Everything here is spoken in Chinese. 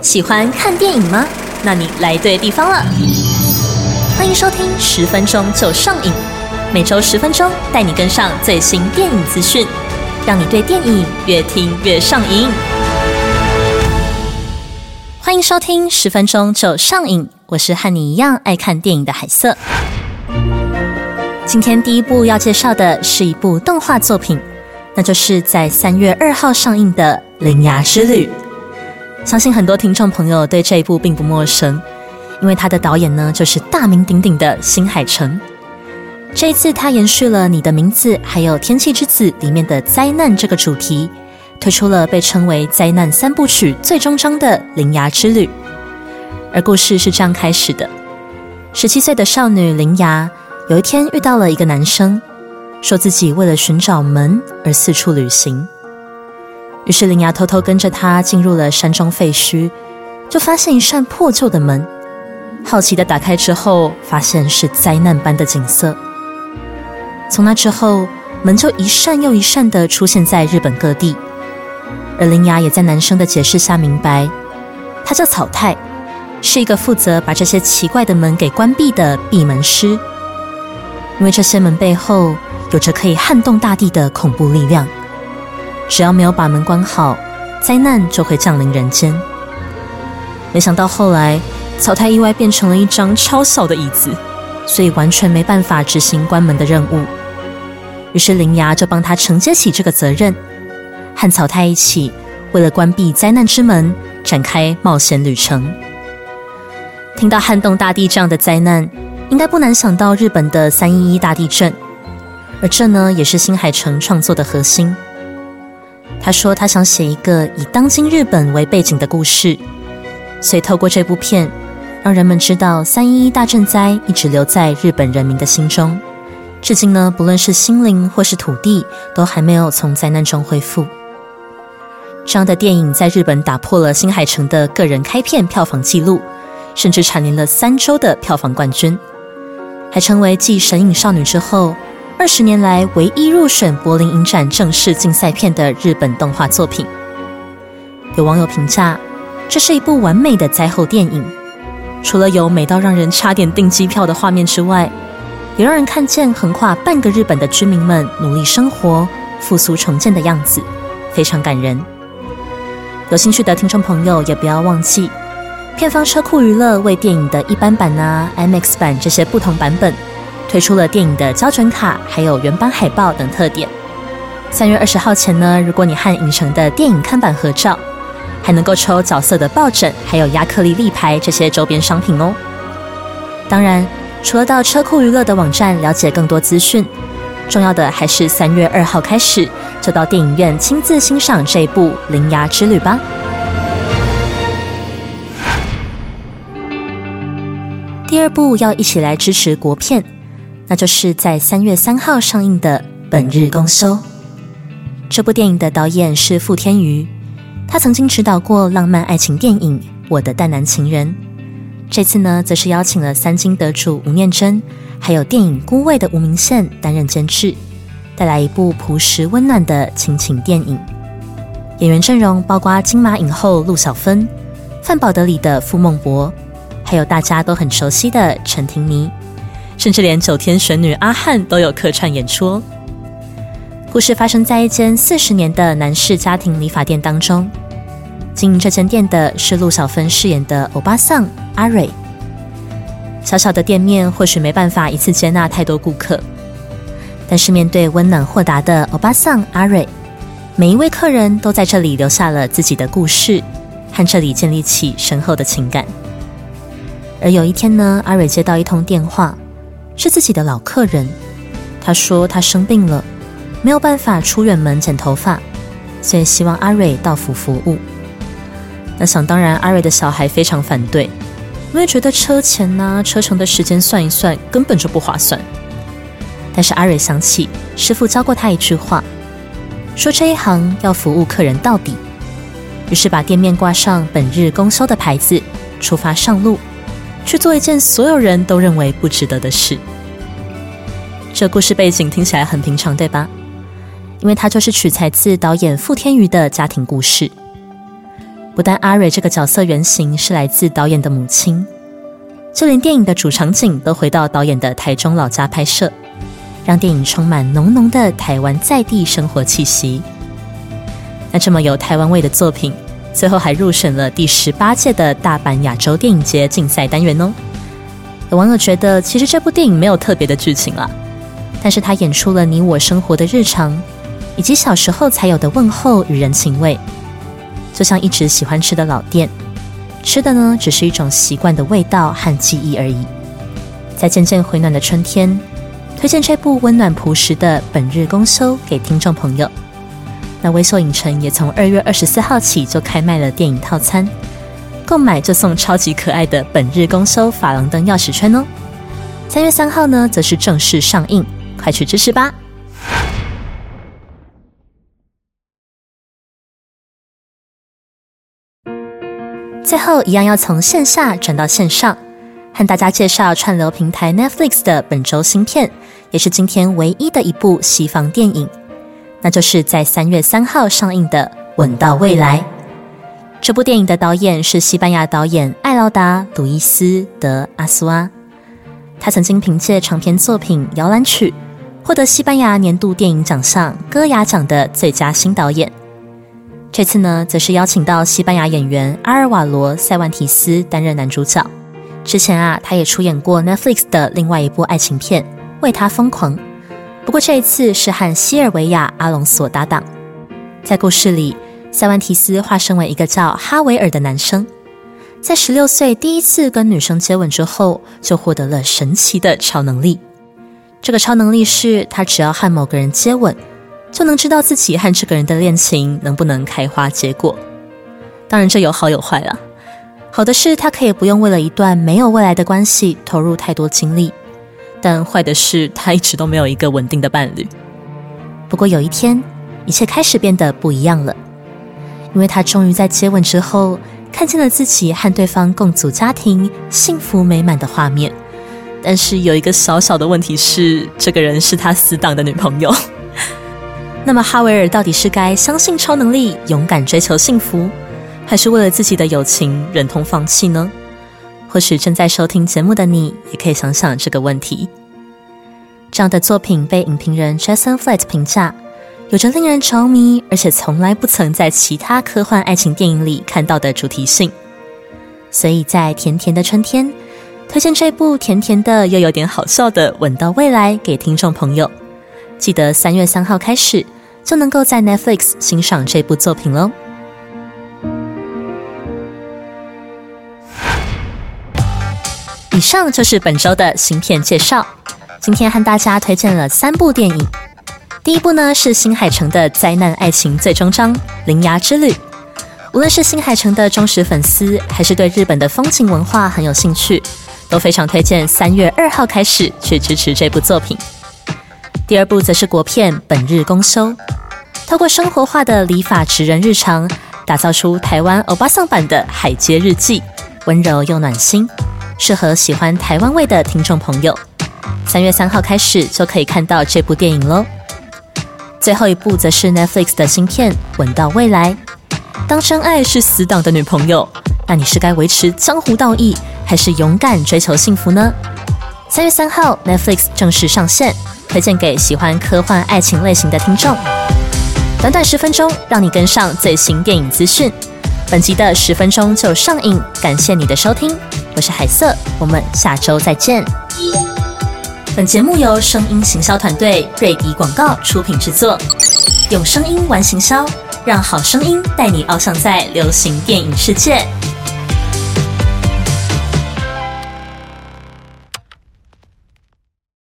喜欢看电影吗？那你来对地方了。欢迎收听十分钟就上瘾，每周十分钟带你跟上最新电影资讯，让你对电影越听越上瘾。欢迎收听十分钟就上瘾，我是和你一样爱看电影的海瑟。今天第一部要介绍的是一部动画作品，那就是在三月二号上映的《铃芽之旅》。相信很多听众朋友对这一部并不陌生，因为他的导演呢就是大名鼎鼎的新海诚。这一次他延续了《你的名字》还有《天气之子》里面的灾难这个主题，推出了被称为灾难三部曲最终章的《铃芽之旅》。而故事是这样开始的：十七岁的少女铃芽有一天遇到了一个男生，说自己为了寻找门而四处旅行。于是铃芽偷偷跟着他进入了山中废墟，就发现一扇破旧的门。好奇的打开之后，发现是灾难般的景色。从那之后，门就一扇又一扇的出现在日本各地。而铃芽也在男生的解释下明白，他叫草太，是一个负责把这些奇怪的门给关闭的闭门师。因为这些门背后有着可以撼动大地的恐怖力量。只要没有把门关好，灾难就会降临人间。没想到后来，草太意外变成了一张超小的椅子，所以完全没办法执行关门的任务。于是铃芽就帮他承接起这个责任，和草太一起为了关闭灾难之门展开冒险旅程。听到撼动大地这样的灾难，应该不难想到日本的三一一大地震，而这呢也是新海诚创作的核心。他说：“他想写一个以当今日本为背景的故事，所以透过这部片，让人们知道三一一大震灾一直留在日本人民的心中。至今呢，不论是心灵或是土地，都还没有从灾难中恢复。这样的电影在日本打破了新海诚的个人开片票房纪录，甚至蝉联了三周的票房冠军，还成为继《神隐少女》之后。”二十年来唯一入选柏林影展正式竞赛片的日本动画作品，有网友评价，这是一部完美的灾后电影。除了有美到让人差点订机票的画面之外，也让人看见横跨半个日本的居民们努力生活、复苏重建的样子，非常感人。有兴趣的听众朋友也不要忘记，片方车库娱乐为电影的一般版啊、IMAX 版这些不同版本。推出了电影的胶卷卡，还有原版海报等特点。三月二十号前呢，如果你和影城的电影看板合照，还能够抽角色的抱枕，还有亚克力立牌这些周边商品哦。当然，除了到车库娱乐的网站了解更多资讯，重要的还是三月二号开始就到电影院亲自欣赏这一部《铃芽之旅》吧。第二部要一起来支持国片。那就是在三月三号上映的《本日公休》这部电影的导演是傅天瑜，他曾经执导过浪漫爱情电影《我的淡男情人》，这次呢，则是邀请了三金得主吴念真，还有电影《孤味》的吴明宪担任监制，带来一部朴实温暖的亲情电影。演员阵容包括金马影后陆小芬、范宝德里的傅孟博，还有大家都很熟悉的陈婷妮。甚至连九天玄女阿汉都有客串演出。故事发生在一间四十年的男士家庭理发店当中，经营这间店的是陆小芬饰演的欧巴桑阿蕊。小小的店面或许没办法一次接纳太多顾客，但是面对温暖豁达的欧巴桑阿蕊，每一位客人都在这里留下了自己的故事，和这里建立起深厚的情感。而有一天呢，阿蕊接到一通电话。是自己的老客人，他说他生病了，没有办法出远门剪头发，所以希望阿蕊到府服务。那想当然，阿蕊的小孩非常反对，因为觉得车钱呐、车程的时间算一算，根本就不划算。但是阿蕊想起师傅教过他一句话，说这一行要服务客人到底，于是把店面挂上本日公休的牌子，出发上路。去做一件所有人都认为不值得的事。这故事背景听起来很平常，对吧？因为它就是取材自导演傅天瑜的家庭故事。不但阿蕊这个角色原型是来自导演的母亲，就连电影的主场景都回到导演的台中老家拍摄，让电影充满浓浓的台湾在地生活气息。那这么有台湾味的作品，最后还入选了第十八届的大阪亚洲电影节竞赛单元哦。有网友觉得，其实这部电影没有特别的剧情了，但是它演出了你我生活的日常，以及小时候才有的问候与人情味。就像一直喜欢吃的老店，吃的呢只是一种习惯的味道和记忆而已。在渐渐回暖的春天，推荐这部温暖朴实的《本日公休》给听众朋友。那微秀影城也从二月二十四号起就开卖了电影套餐，购买就送超级可爱的本日公休珐琅灯钥匙圈哦。三月三号呢，则是正式上映，快去支持吧！最后一样要从线下转到线上，和大家介绍串流平台 Netflix 的本周新片，也是今天唯一的一部西方电影。那就是在三月三号上映的《吻到未来》。这部电影的导演是西班牙导演艾劳达·鲁伊斯·德阿苏阿，他曾经凭借长篇作品《摇篮曲》获得西班牙年度电影奖项戈雅奖的最佳新导演。这次呢，则是邀请到西班牙演员阿尔瓦罗·塞万提斯担任男主角。之前啊，他也出演过 Netflix 的另外一部爱情片《为他疯狂》。不过这一次是和西尔维亚·阿隆索搭档，在故事里，塞万提斯化身为一个叫哈维尔的男生，在十六岁第一次跟女生接吻之后，就获得了神奇的超能力。这个超能力是他只要和某个人接吻，就能知道自己和这个人的恋情能不能开花结果。当然，这有好有坏了。好的是，他可以不用为了一段没有未来的关系投入太多精力。但坏的是，他一直都没有一个稳定的伴侣。不过有一天，一切开始变得不一样了，因为他终于在接吻之后，看见了自己和对方共组家庭、幸福美满的画面。但是有一个小小的问题是，这个人是他死党的女朋友。那么哈维尔到底是该相信超能力，勇敢追求幸福，还是为了自己的友情忍痛放弃呢？或许正在收听节目的你，也可以想想这个问题。这样的作品被影评人 Jason Flight 评价，有着令人着迷，而且从来不曾在其他科幻爱情电影里看到的主题性。所以在甜甜的春天，推荐这部甜甜的又有点好笑的《吻到未来》给听众朋友。记得三月三号开始就能够在 Netflix 欣赏这部作品喽。以上就是本周的新片介绍。今天和大家推荐了三部电影。第一部呢是新海诚的灾难爱情最终章《铃芽之旅》。无论是新海诚的忠实粉丝，还是对日本的风情文化很有兴趣，都非常推荐三月二号开始去支持这部作品。第二部则是国片《本日公休》，透过生活化的理法职人日常，打造出台湾欧巴桑版的海街日记，温柔又暖心。适合喜欢台湾味的听众朋友，三月三号开始就可以看到这部电影喽。最后一部则是 Netflix 的新片《吻到未来》。当真爱是死党的女朋友，那你是该维持江湖道义，还是勇敢追求幸福呢？三月三号 Netflix 正式上线，推荐给喜欢科幻爱情类型的听众。短短十分钟，让你跟上最新电影资讯。本集的十分钟就上映，感谢你的收听，我是海瑟，我们下周再见。本节目由声音行销团队瑞迪广告出品制作，用声音玩行销，让好声音带你翱翔在流行电影世界。